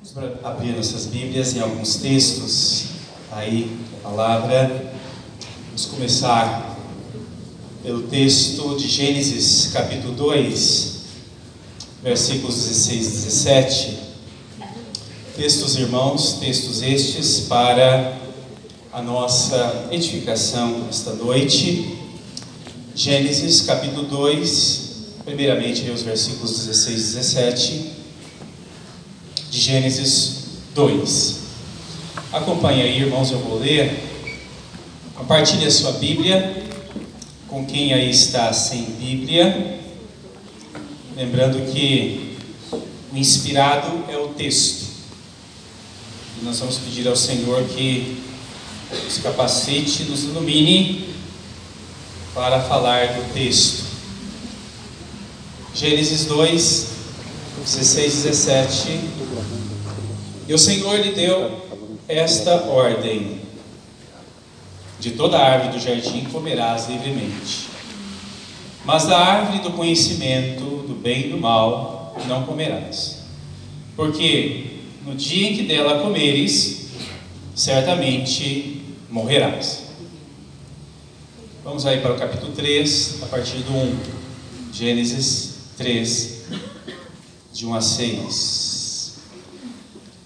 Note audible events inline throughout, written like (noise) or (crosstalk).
Vamos abrir nossas Bíblias em alguns textos aí da palavra. Vamos começar pelo texto de Gênesis, capítulo 2, versículos 16 e 17. Textos, irmãos, textos estes para a nossa edificação esta noite. Gênesis, capítulo 2, primeiramente os versículos 16 e 17 Gênesis 2. Acompanhe aí, irmãos, eu vou ler. Compartilhe a sua Bíblia com quem aí está sem Bíblia. Lembrando que o inspirado é o texto. E nós vamos pedir ao Senhor que nos capacite, nos ilumine para falar do texto. Gênesis 2, 16, 17. E o Senhor lhe deu esta ordem: De toda árvore do jardim comerás livremente, mas da árvore do conhecimento do bem e do mal não comerás, porque no dia em que dela comeres, certamente morrerás. Vamos aí para o capítulo 3, a partir do 1. Gênesis 3, de 1 a 6.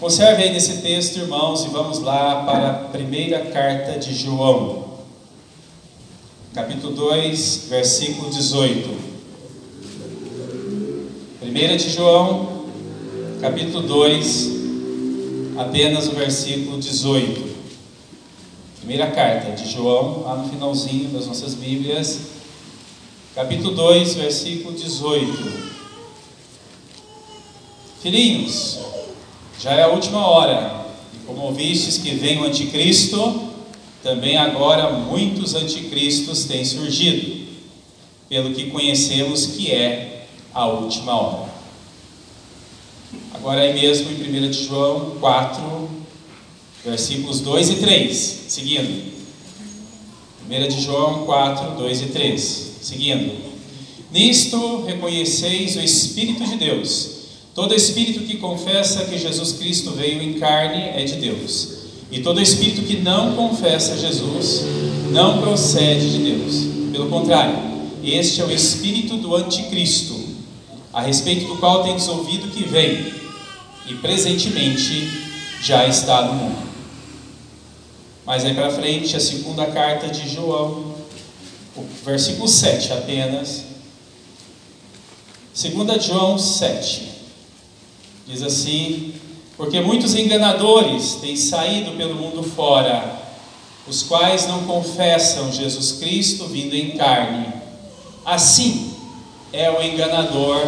Conserve aí nesse texto, irmãos, e vamos lá para a primeira carta de João, capítulo 2, versículo 18. Primeira de João, capítulo 2, apenas o versículo 18. Primeira carta de João, lá no finalzinho das nossas Bíblias, capítulo 2, versículo 18. Filhinhos, já é a última hora, e como ouvistes que vem o anticristo, também agora muitos anticristos têm surgido, pelo que conhecemos que é a última hora. Agora aí mesmo em 1 João 4, versículos 2 e 3, seguindo. 1 João 4, 2 e 3, seguindo. Nisto reconheceis o Espírito de Deus. Todo espírito que confessa que Jesus Cristo veio em carne é de Deus. E todo espírito que não confessa Jesus não procede de Deus. Pelo contrário, este é o espírito do anticristo, a respeito do qual tendes ouvido que vem e presentemente já está no mundo. Mas aí para frente, a segunda carta de João, o versículo 7 apenas. 2 João 7. Diz assim: Porque muitos enganadores têm saído pelo mundo fora, os quais não confessam Jesus Cristo vindo em carne. Assim é o enganador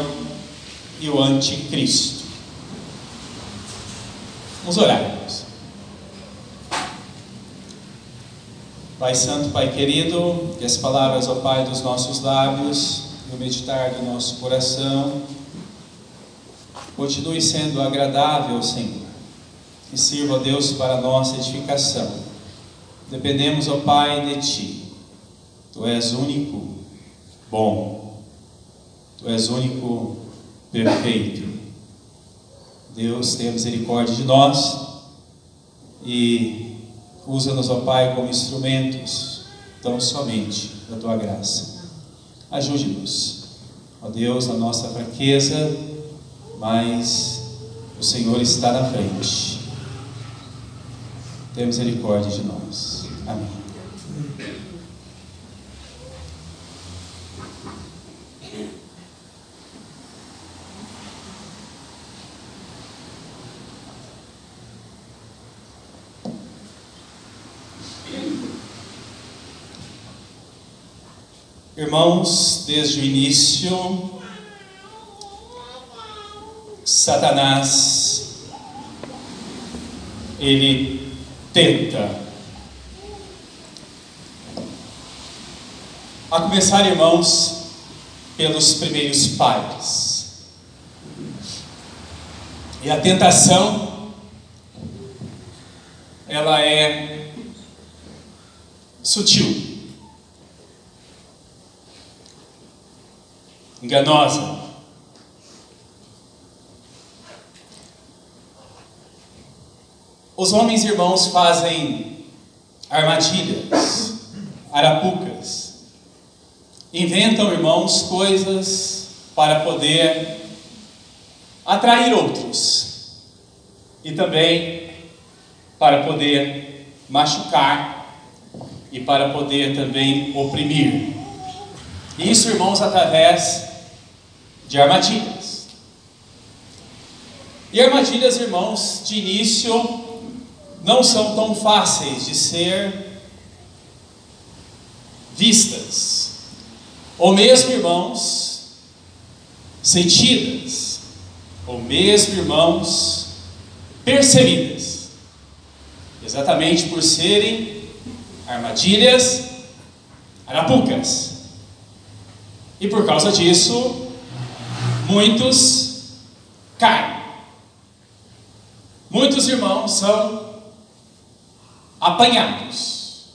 e o anticristo. Vamos orar. Pai Santo, Pai querido, que as palavras, ó Pai, dos nossos lábios e o meditar do nosso coração continue sendo agradável, Senhor, e sirva, ó Deus, para a nossa edificação. Dependemos, ó Pai, de Ti. Tu és único, bom. Tu és único, perfeito. Deus, tenha misericórdia de nós e usa-nos, ó Pai, como instrumentos, tão somente da Tua graça. Ajude-nos, ó Deus, na nossa fraqueza, mas o Senhor está na frente. tenha misericórdia de nós. Amém. Irmãos, desde o início, Satanás, ele tenta. A começar, irmãos, pelos primeiros pais. E a tentação, ela é sutil. enganosa. Os homens irmãos fazem armadilhas, arapucas, inventam, irmãos, coisas para poder atrair outros e também para poder machucar e para poder também oprimir. Isso, irmãos, através de armadilhas. E armadilhas, irmãos, de início não são tão fáceis de ser vistas, ou mesmo, irmãos, sentidas, ou mesmo, irmãos, percebidas, exatamente por serem armadilhas arapucas. E por causa disso, muitos caem. Muitos irmãos são apanhados.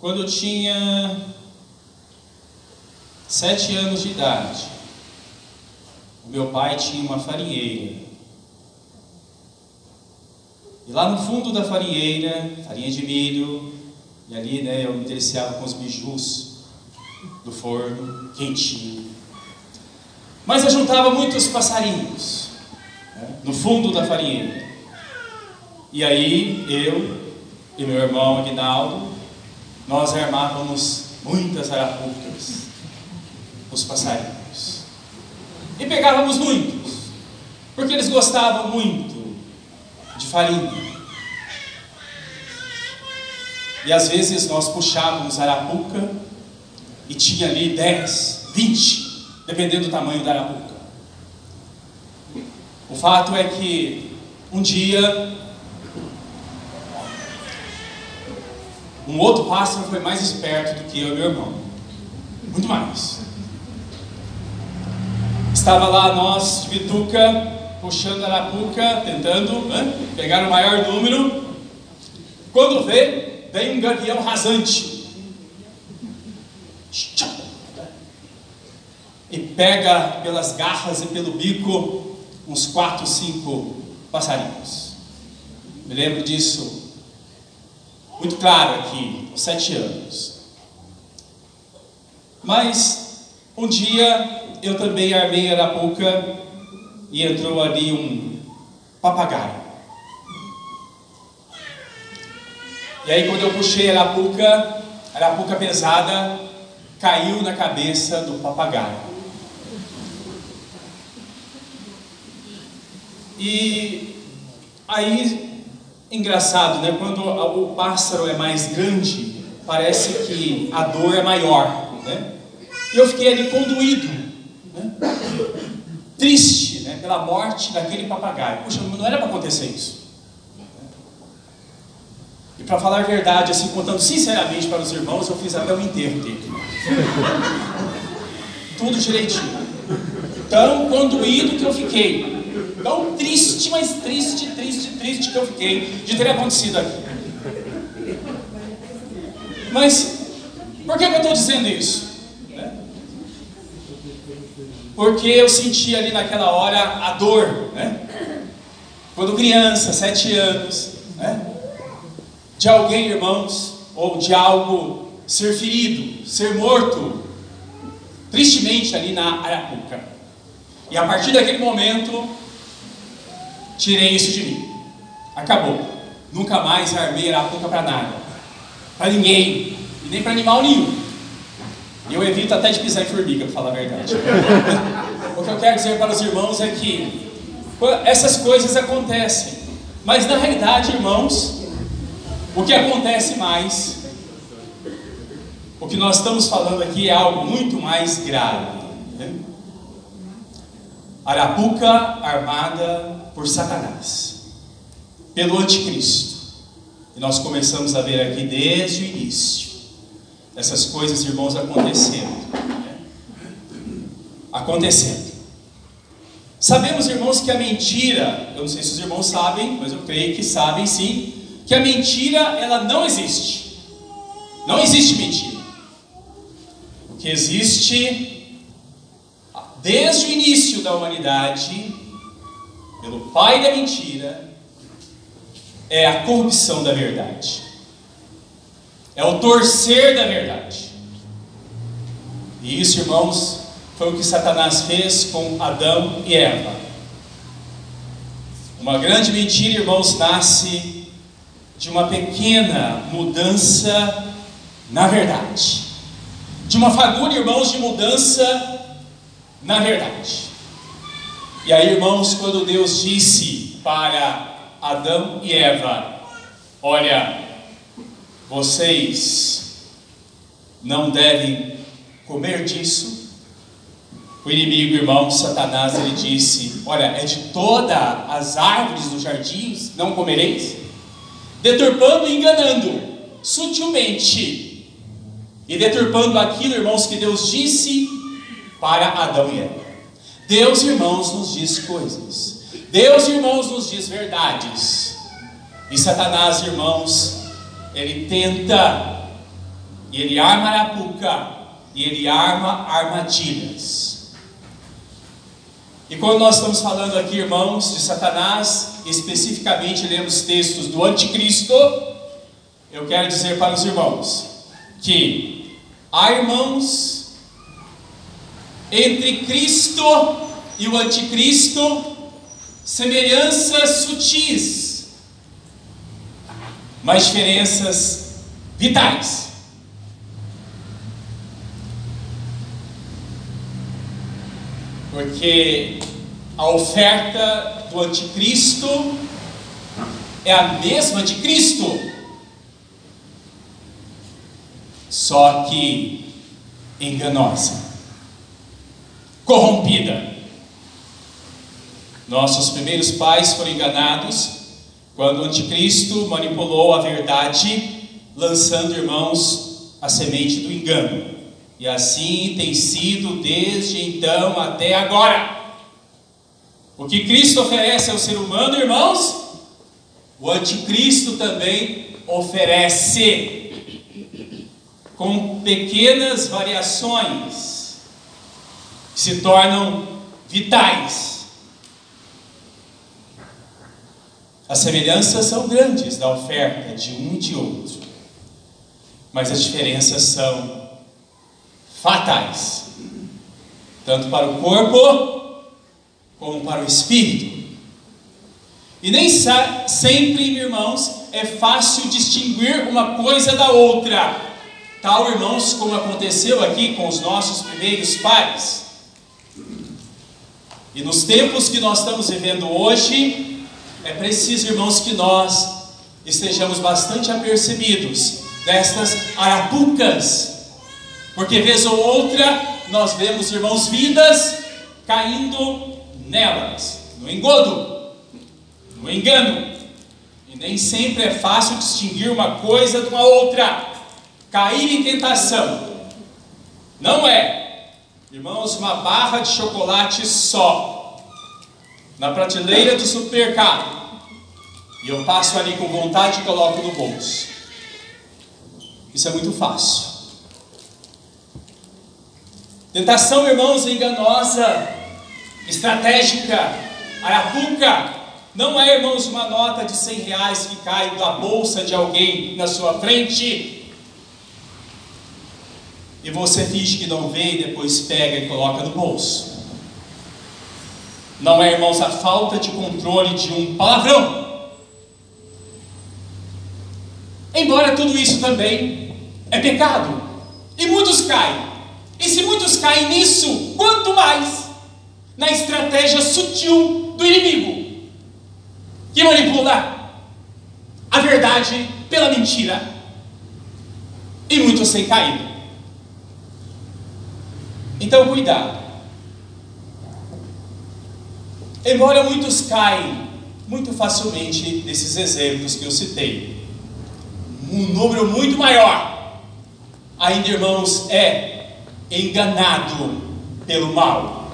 Quando eu tinha sete anos de idade, o meu pai tinha uma farinheira. E lá no fundo da farinheira, farinha de milho, e ali, né, eu me deliciava com os bijus do forno, quentinho. Mas eu juntava muitos passarinhos né, no fundo da farinheira. E aí, eu e meu irmão Aguinaldo, nós armávamos muitas arapucas, os passarinhos. E pegávamos muitos, porque eles gostavam muito de farinha. E às vezes nós puxávamos arapuca e tinha ali 10, 20, dependendo do tamanho da arapuca. O fato é que um dia um outro pássaro foi mais esperto do que eu e meu irmão. Muito mais. Estava lá nós de bituca, puxando a arapuca, tentando né, pegar o maior número. Quando vê, vem um gavião rasante e pega pelas garras e pelo bico uns quatro, cinco passarinhos. Me lembro disso muito claro aqui, aos sete anos. Mas um dia eu também armei a arapuca e entrou ali um papagaio. E aí quando eu puxei a arapuca, a arapuca pesada caiu na cabeça do papagaio. E aí, engraçado, né? Quando o pássaro é mais grande, parece que a dor é maior, né? E eu fiquei ali conduído, né? triste, né? Pela morte daquele papagaio. Puxa, não era para acontecer isso. E para falar a verdade, assim, contando sinceramente para os irmãos, eu fiz até o enterro dele. Tudo direitinho. Tão conduído que eu fiquei. Tão triste, mas triste, triste, triste que eu fiquei de ter acontecido aqui. Mas, por que eu estou dizendo isso? Né? Porque eu senti ali naquela hora a dor, né? Quando criança, sete anos, né? de alguém, irmãos, ou de algo ser ferido, ser morto, tristemente ali na Arapuca. E a partir daquele momento, tirei isso de mim. Acabou. Nunca mais armei arapuca para nada. Para ninguém. E nem para animal nenhum. Eu evito até de pisar em formiga, para falar a verdade. (laughs) o que eu quero dizer para os irmãos é que essas coisas acontecem. Mas na realidade, irmãos, o que acontece mais, o que nós estamos falando aqui é algo muito mais grave. Né? Arapuca armada por Satanás, pelo anticristo. E nós começamos a ver aqui desde o início essas coisas, irmãos, acontecendo. Né? Acontecendo. Sabemos, irmãos, que a mentira, eu não sei se os irmãos sabem, mas eu creio que sabem sim, que a mentira ela não existe. Não existe mentira. O que existe desde o início da humanidade, pelo pai da mentira, é a corrupção da verdade. É o torcer da verdade. E isso, irmãos, foi o que Satanás fez com Adão e Eva. Uma grande mentira, irmãos, nasce de uma pequena mudança na verdade. De uma fagulha, irmãos, de mudança na verdade. E aí, irmãos, quando Deus disse para Adão e Eva: Olha, vocês não devem comer disso. O inimigo, irmão, Satanás, ele disse: Olha, é de todas as árvores dos jardins não comereis? Deturpando e enganando, sutilmente, e deturpando aquilo, irmãos, que Deus disse para Adão e Eva. Deus, irmãos, nos diz coisas. Deus, irmãos, nos diz verdades. E Satanás, irmãos, ele tenta, e ele arma arapuca, e ele arma armadilhas. E quando nós estamos falando aqui, irmãos, de Satanás, especificamente lemos textos do anticristo, eu quero dizer para os irmãos que há irmãos entre Cristo e o anticristo semelhanças sutis, mas diferenças vitais. Porque a oferta do anticristo é a mesma de Cristo, só que enganosa, corrompida. Nossos primeiros pais foram enganados quando o anticristo manipulou a verdade, lançando, irmãos, a semente do engano. E assim tem sido desde então até agora. O que Cristo oferece ao ser humano, irmãos, o anticristo também oferece, com pequenas variações, se tornam vitais As semelhanças são grandes da oferta de um e de outro, mas as diferenças são fatais, tanto para o corpo como para o espírito. E nem sempre, irmãos, é fácil distinguir uma coisa da outra, tal, irmãos, como aconteceu aqui com os nossos primeiros pais. E nos tempos que nós estamos vivendo hoje, é preciso, irmãos, que nós estejamos bastante apercebidos destas arapucas, porque vez ou outra nós vemos, irmãos, vidas caindo nelas, no engodo, no engano, e nem sempre é fácil distinguir uma coisa de uma outra. Cair em tentação. Não é, irmãos, uma barra de chocolate só na prateleira do supermercado e eu passo ali com vontade e coloco no bolso. Isso é muito fácil. Tentação, irmãos, enganosa, estratégica, arapuca. Não é, irmãos, uma nota de 100 reais que cai da bolsa de alguém na sua frente. E você finge que não vê e depois pega e coloca no bolso. Não é, irmãos, a falta de controle de um palavrão. Embora tudo isso também é pecado. E muitos caem. E se muitos caem nisso, quanto mais na estratégia sutil do inimigo, que manipula a verdade pela mentira. E muitos têm caído. Então, cuidado. Embora muitos caem muito facilmente desses exemplos que eu citei, um número muito maior, ainda irmãos, é enganado pelo mal,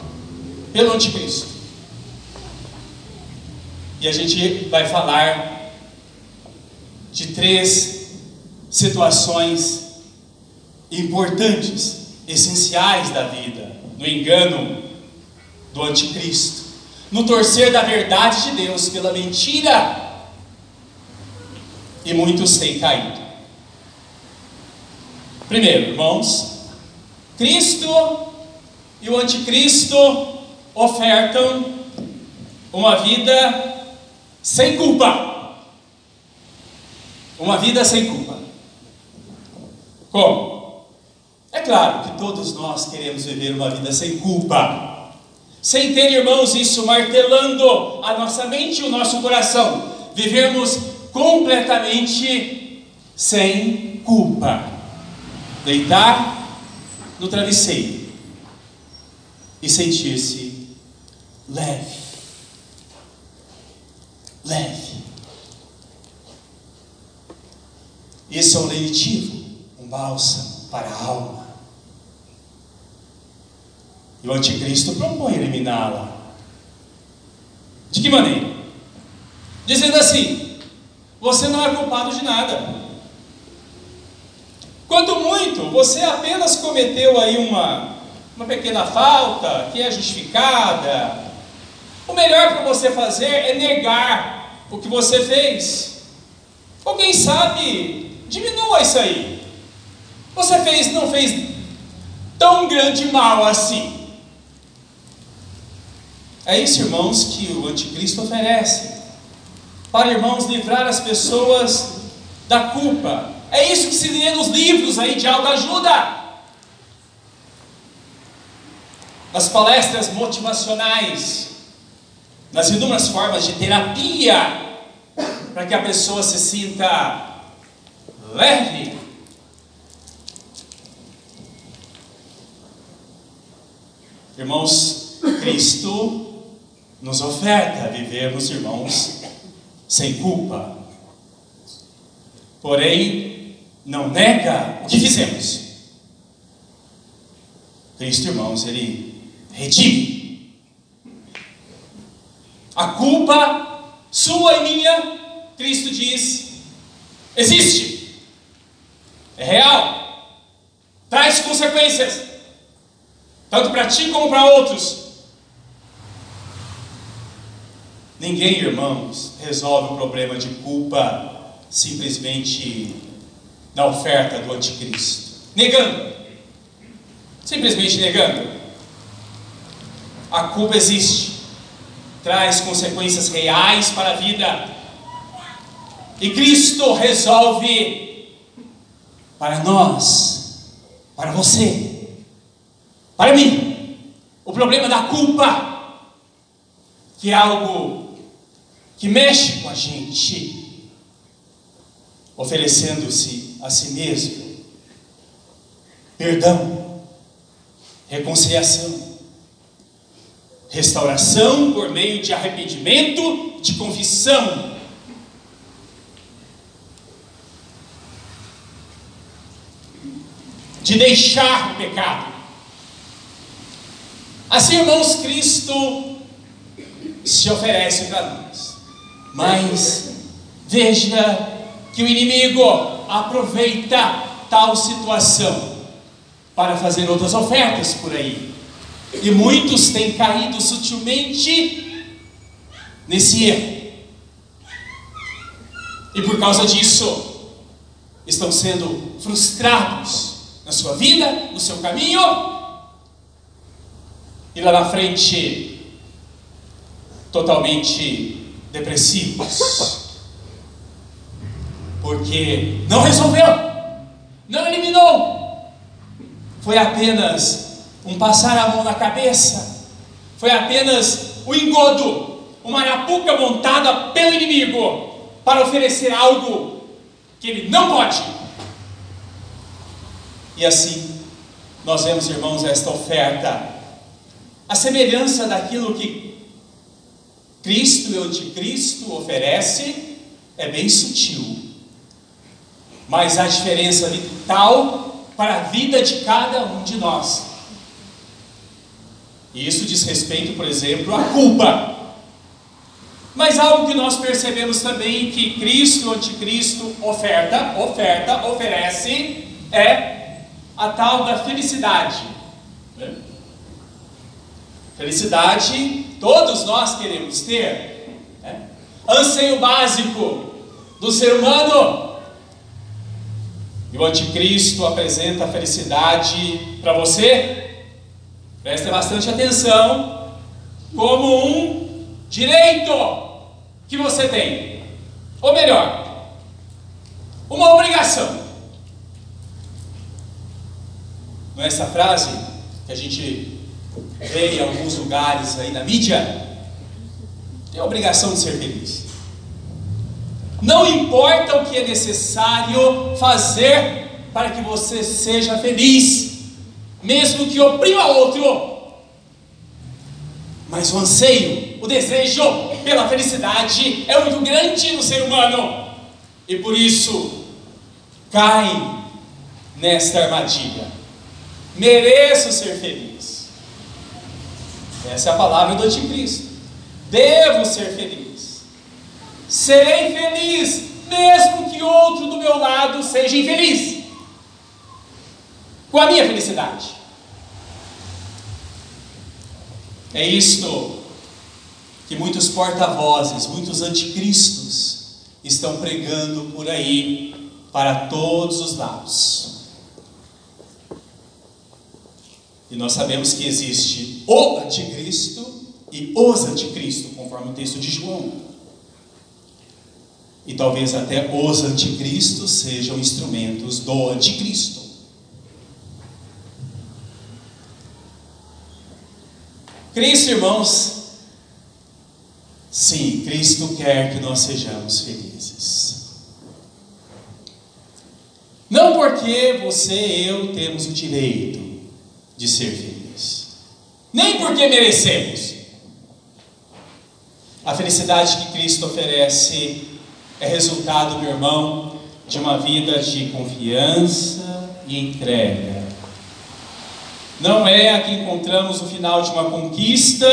pelo anticristo. E a gente vai falar de três situações importantes, essenciais da vida, no engano do anticristo no torcer da verdade de Deus pela mentira. E muitos têm caído. Primeiro, irmãos, Cristo e o anticristo ofertam uma vida sem culpa. Uma vida sem culpa. Como? Claro que todos nós queremos viver uma vida sem culpa. Sem ter, irmãos, isso martelando a nossa mente e o nosso coração. Vivermos completamente sem culpa. Deitar no travesseiro e sentir-se leve. Leve. Isso é um lenitivo, um bálsamo para a alma. E o anticristo propõe eliminá-la. De que maneira? Dizendo assim: você não é culpado de nada. Quanto muito, você apenas cometeu aí uma, uma pequena falta que é justificada. O melhor para você fazer é negar o que você fez. Ou quem sabe, diminua isso aí. Você fez, não fez tão grande mal assim. É isso, irmãos, que o anticristo oferece. Para, irmãos, livrar as pessoas da culpa. É isso que se lê nos livros aí de autoajuda. Nas palestras motivacionais, nas inúmeras formas de terapia, para que a pessoa se sinta leve. Irmãos, Cristo nos oferta vivermos, irmãos, sem culpa. Porém, não nega o que fizemos. Cristo, irmãos, ele redime. A culpa sua e minha, Cristo diz, existe. É real. Traz consequências. Tanto para ti como para outros. Ninguém, irmãos, resolve o problema de culpa simplesmente na oferta do anticristo. Negando. Simplesmente negando. A culpa existe. Traz consequências reais para a vida. E Cristo resolve para nós, para você, para mim, o problema da culpa, que é algo que mexe com a gente, oferecendo-se a si mesmo, perdão, reconciliação, restauração por meio de arrependimento, de confissão. De deixar o pecado. Assim, irmãos, Cristo se oferece para nós. Mas veja que o inimigo aproveita tal situação para fazer outras ofertas por aí. E muitos têm caído sutilmente nesse erro. E por causa disso, estão sendo frustrados na sua vida, no seu caminho. E lá na frente, totalmente depressivos. Porque não resolveu, não eliminou. Foi apenas um passar a mão na cabeça, foi apenas o um engodo, uma arapuca montada pelo inimigo para oferecer algo que ele não pode. E assim, nós vemos, irmãos, esta oferta, a semelhança daquilo que Cristo e o anticristo oferece, é bem sutil, mas a diferença vital para a vida de cada um de nós. E isso diz respeito, por exemplo, à culpa. Mas algo que nós percebemos também que Cristo e o anticristo oferta, oferta, oferece, é a tal da felicidade. Felicidade todos nós queremos ter. Né? Anseio básico do ser humano. E o anticristo apresenta a felicidade para você. Preste bastante atenção. Como um direito que você tem. Ou melhor, uma obrigação. Não é essa frase que a gente vê em alguns lugares aí na mídia? Tem a obrigação de ser feliz. Não importa o que é necessário fazer para que você seja feliz, mesmo que oprima outro. Mas o anseio, o desejo pela felicidade é muito grande no ser humano. E por isso, cai nesta armadilha. Mereço ser feliz. Essa é a palavra do anticristo. Devo ser feliz. Serei feliz, mesmo que outro do meu lado seja infeliz. Com a minha felicidade. É isto que muitos porta-vozes, muitos anticristos estão pregando por aí para todos os lados. E nós sabemos que existe o anticristo e os anticristos, conforme o texto de João. E talvez até os anticristos sejam instrumentos do anticristo. Cristo, irmãos, sim, Cristo quer que nós sejamos felizes. Não porque você e eu temos o direito de ser felizes, nem porque merecemos. A felicidade que Cristo oferece é resultado, meu irmão, de uma vida de confiança e entrega não é a que encontramos no final de uma conquista,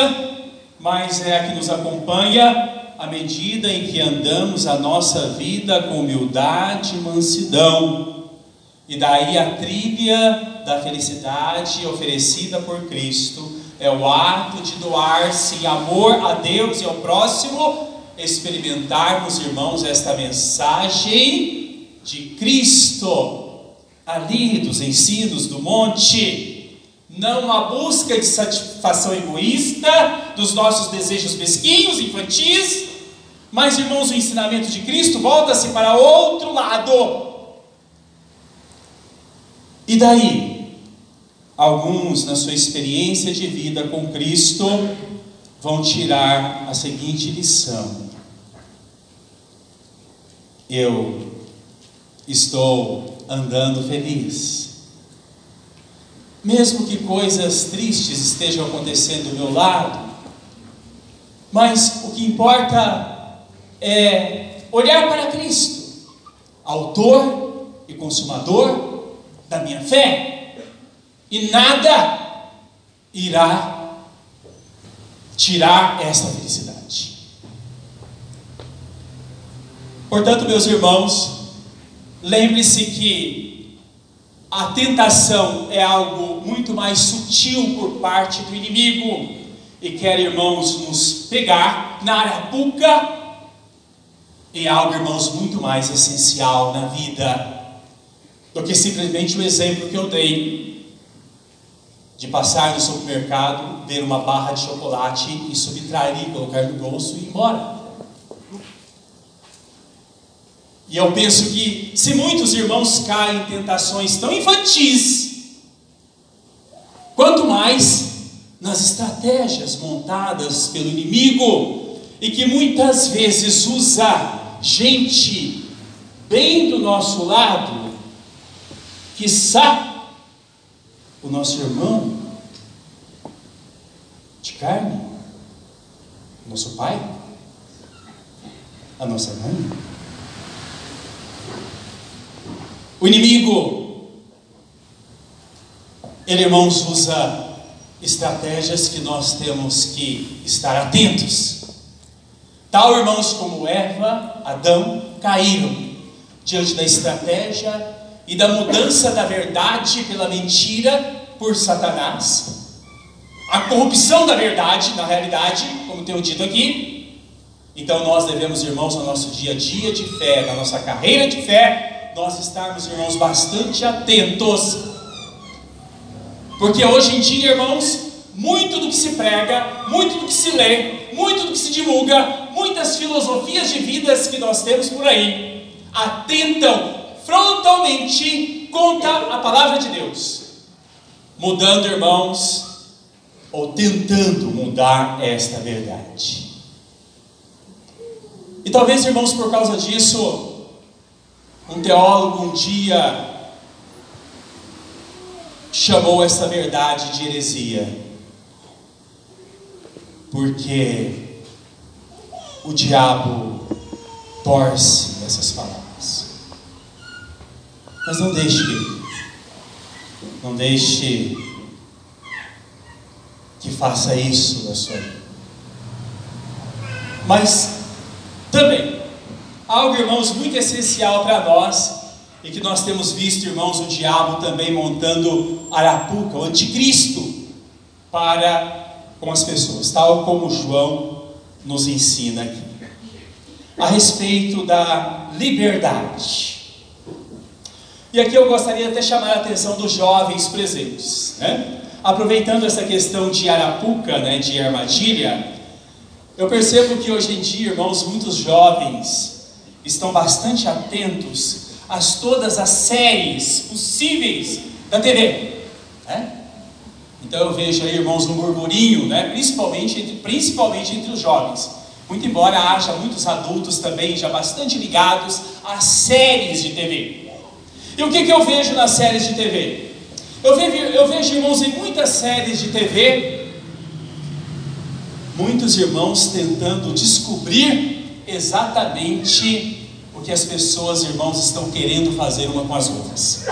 mas é a que nos acompanha à medida em que andamos a nossa vida com humildade e mansidão. E daí a trilha da felicidade oferecida por Cristo é o ato de doar-se em amor a Deus e ao próximo, experimentarmos, irmãos, esta mensagem de Cristo ali dos ensinos do monte não a busca de satisfação egoísta dos nossos desejos mesquinhos, infantis, mas, irmãos, o ensinamento de Cristo volta-se para outro lado. E daí, alguns, na sua experiência de vida com Cristo, vão tirar a seguinte lição: Eu estou andando feliz. Mesmo que coisas tristes estejam acontecendo do meu lado, mas o que importa é olhar para Cristo, Autor e Consumador da minha fé, e nada irá tirar esta felicidade. Portanto, meus irmãos, lembre-se que a tentação é algo muito mais sutil por parte do inimigo. E quer, irmãos, nos pegar na arapuca em algo, irmãos, muito mais essencial na vida do que simplesmente o exemplo que eu dei. de passar no supermercado, ver uma barra de chocolate e subtrair, colocar no bolso e ir embora. E eu penso que se muitos irmãos caem em tentações tão infantis, quanto mais nas estratégias montadas pelo inimigo e que muitas vezes usa gente bem do nosso lado, sabe o nosso irmão de carne, nosso pai, a nossa mãe. O inimigo, ele, irmãos, usa estratégias que nós temos que estar atentos. Tal irmãos como Eva, Adão, caíram diante da estratégia e da mudança da verdade pela mentira por Satanás. A corrupção da verdade, na realidade, como tenho dito aqui. Então nós devemos, irmãos, no nosso dia a dia de fé, na nossa carreira de fé, nós estarmos, irmãos, bastante atentos. Porque hoje em dia, irmãos, muito do que se prega, muito do que se lê, muito do que se divulga, muitas filosofias de vidas que nós temos por aí, atentam frontalmente contra a palavra de Deus, mudando, irmãos, ou tentando mudar esta verdade. E talvez, irmãos, por causa disso, um teólogo um dia chamou essa verdade de heresia, porque o diabo torce essas palavras. Mas não deixe, não deixe que faça isso na sua vida. Mas também, algo, irmãos, muito essencial para nós, e que nós temos visto, irmãos, o diabo também montando arapuca, o anticristo, para com as pessoas, tal como João nos ensina aqui, a respeito da liberdade. E aqui eu gostaria até chamar a atenção dos jovens presentes. Né? Aproveitando essa questão de arapuca, né, de armadilha, eu percebo que hoje em dia, irmãos, muitos jovens estão bastante atentos a todas as séries possíveis da TV. Né? Então eu vejo aí, irmãos, um burburinho, né? principalmente, entre, principalmente entre os jovens. Muito embora haja muitos adultos também já bastante ligados a séries de TV. E o que, que eu vejo nas séries de TV? Eu vejo, eu vejo irmãos em muitas séries de TV, muitos irmãos tentando descobrir exatamente o que as pessoas, irmãos, estão querendo fazer uma com as outras.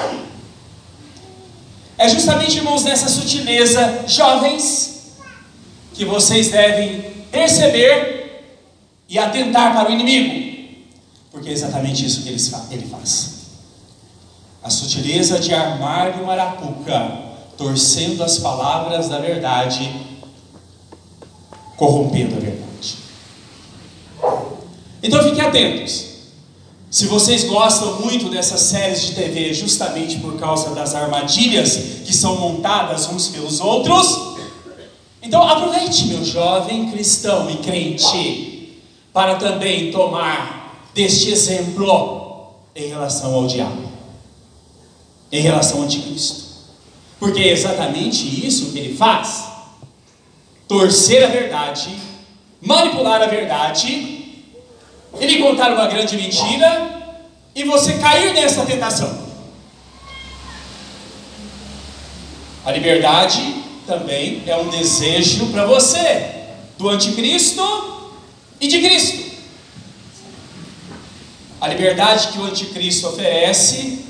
É justamente, irmãos, nessa sutileza, jovens, que vocês devem perceber e atentar para o inimigo, porque é exatamente isso que ele faz a sutileza de armar uma arapuca, torcendo as palavras da verdade, corrompendo a verdade. Então fiquem atentos. Se vocês gostam muito dessas séries de TV, justamente por causa das armadilhas que são montadas uns pelos outros, então aproveite, meu jovem cristão e crente, para também tomar deste exemplo em relação ao diabo em relação ao anticristo. Porque é exatamente isso que ele faz: torcer a verdade, manipular a verdade, ele contar uma grande mentira e você cair nessa tentação. A liberdade também é um desejo para você do anticristo e de Cristo. A liberdade que o anticristo oferece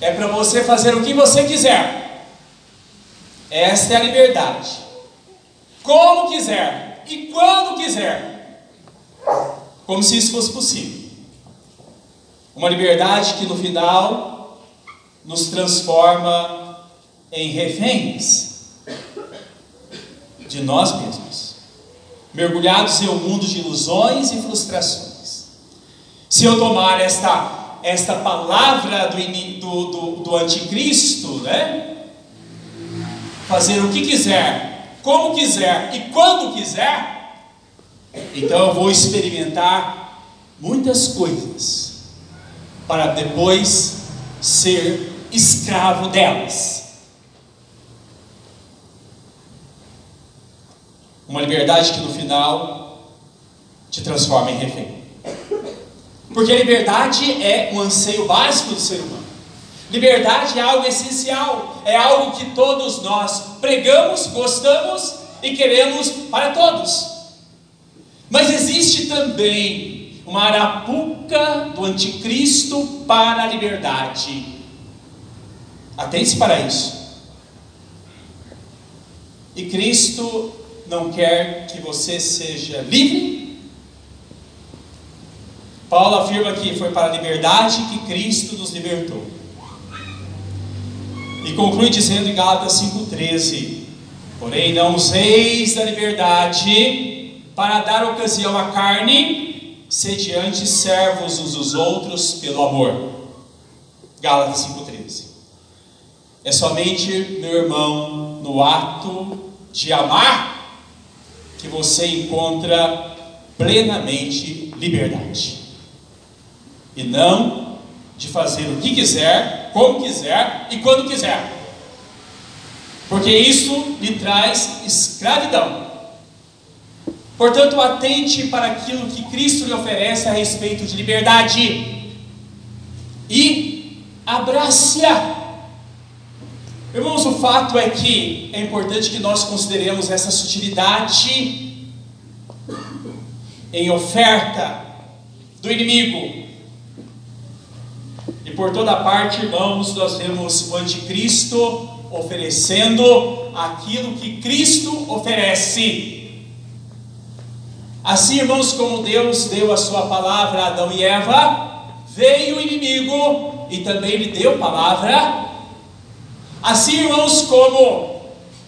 é para você fazer o que você quiser. Esta é a liberdade. Como quiser e quando quiser. Como se isso fosse possível. Uma liberdade que no final nos transforma em reféns de nós mesmos, mergulhados em um mundo de ilusões e frustrações. Se eu tomar esta esta palavra do, do, do, do anticristo, né? fazer o que quiser, como quiser e quando quiser, então eu vou experimentar muitas coisas para depois ser escravo delas. Uma liberdade que no final te transforma em refém. Porque liberdade é um anseio básico do ser humano. Liberdade é algo essencial, é algo que todos nós pregamos, gostamos e queremos para todos. Mas existe também uma arapuca do anticristo para a liberdade. Atente-se para isso. E Cristo não quer que você seja livre. Paulo afirma que foi para a liberdade que Cristo nos libertou. E conclui dizendo em Gálatas 5,13: Porém, não useis da liberdade para dar ocasião à carne, sediante servos uns dos outros pelo amor. Gálatas 5,13. É somente, meu irmão, no ato de amar que você encontra plenamente liberdade. E não de fazer o que quiser, como quiser e quando quiser. Porque isso lhe traz escravidão. Portanto, atente para aquilo que Cristo lhe oferece a respeito de liberdade e abrace-a. Irmãos, o fato é que é importante que nós consideremos essa sutilidade em oferta do inimigo. Por toda parte, irmãos, nós vemos o anticristo oferecendo aquilo que Cristo oferece. Assim, irmãos, como Deus deu a sua palavra a Adão e Eva, veio o inimigo e também lhe deu palavra Assim, irmãos, como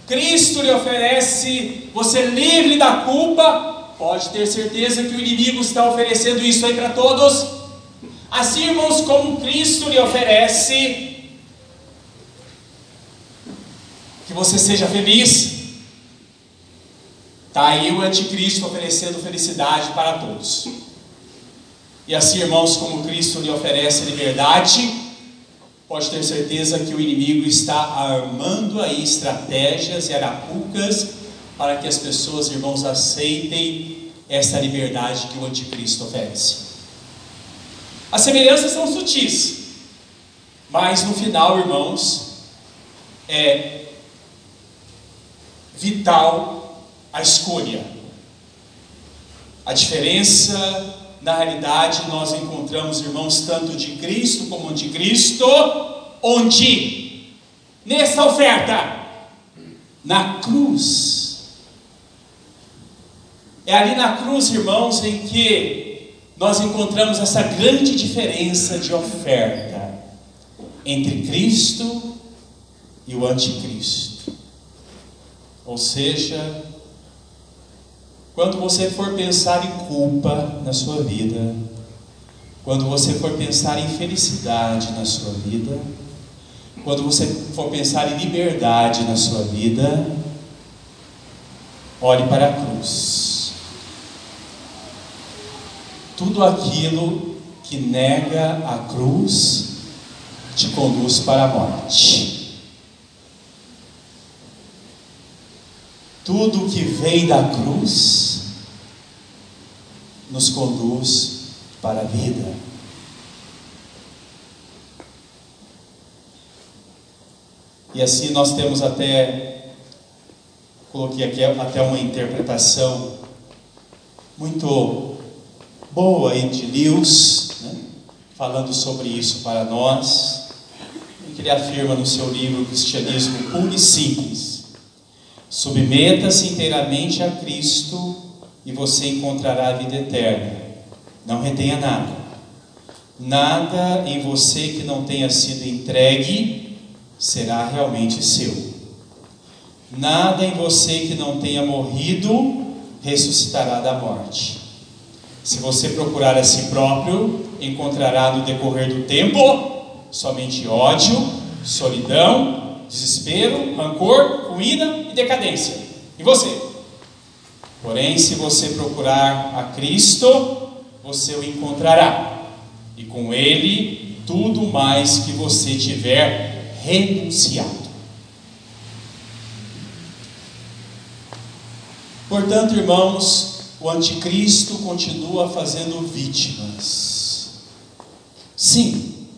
Cristo lhe oferece você livre da culpa, pode ter certeza que o inimigo está oferecendo isso aí para todos. Assim, irmãos, como Cristo lhe oferece que você seja feliz, está aí o anticristo oferecendo felicidade para todos. E assim, irmãos, como Cristo lhe oferece liberdade, pode ter certeza que o inimigo está armando aí estratégias e arapucas para que as pessoas, irmãos, aceitem essa liberdade que o anticristo oferece. As semelhanças são sutis, mas no final, irmãos, é vital a escolha. A diferença na realidade, nós encontramos irmãos tanto de Cristo como de Cristo, onde? Nessa oferta, na cruz. É ali na cruz, irmãos, em que nós encontramos essa grande diferença de oferta entre Cristo e o anticristo. Ou seja, quando você for pensar em culpa na sua vida, quando você for pensar em felicidade na sua vida, quando você for pensar em liberdade na sua vida, olhe para a cruz. Tudo aquilo que nega a cruz te conduz para a morte. Tudo que vem da cruz nos conduz para a vida. E assim nós temos até, coloquei aqui até uma interpretação muito boa de Lewis, né, falando sobre isso para nós, que ele afirma no seu livro Cristianismo Puro e Simples Submeta-se inteiramente a Cristo e você encontrará a vida eterna. Não retenha nada. Nada em você que não tenha sido entregue será realmente seu. Nada em você que não tenha morrido ressuscitará da morte. Se você procurar a si próprio, encontrará no decorrer do tempo somente ódio, solidão desespero, rancor, ruína e decadência. E você? Porém, se você procurar a Cristo, você o encontrará, e com Ele tudo mais que você tiver renunciado. Portanto, irmãos, o anticristo continua fazendo vítimas. Sim,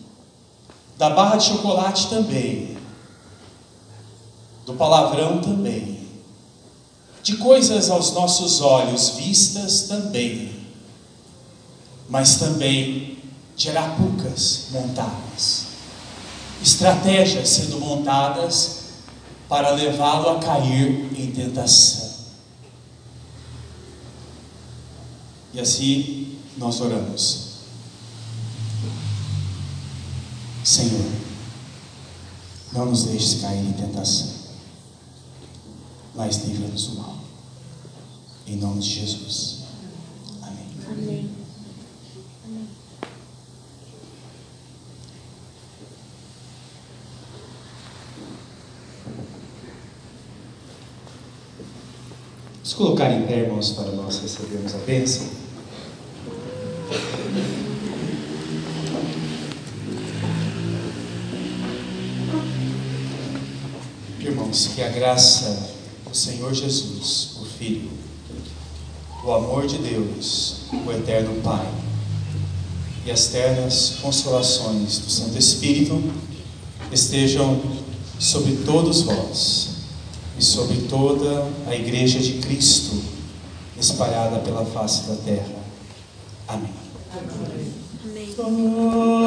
da barra de chocolate também, do palavrão também, de coisas aos nossos olhos vistas também, mas também de arapucas montadas, estratégias sendo montadas para levá-lo a cair em tentação. E assim nós oramos. Senhor, não nos deixes cair em tentação, mas livra-nos do mal. Em nome de Jesus. Amém. Amém. Colocar em pé, irmãos, para nós recebermos a bênção. Irmãos, que a graça do Senhor Jesus, o Filho, o amor de Deus, o Eterno Pai, e as ternas consolações do Santo Espírito estejam sobre todos vós e sobre toda a Igreja de Cristo espalhada pela face da terra. Amém. Amém. Oh.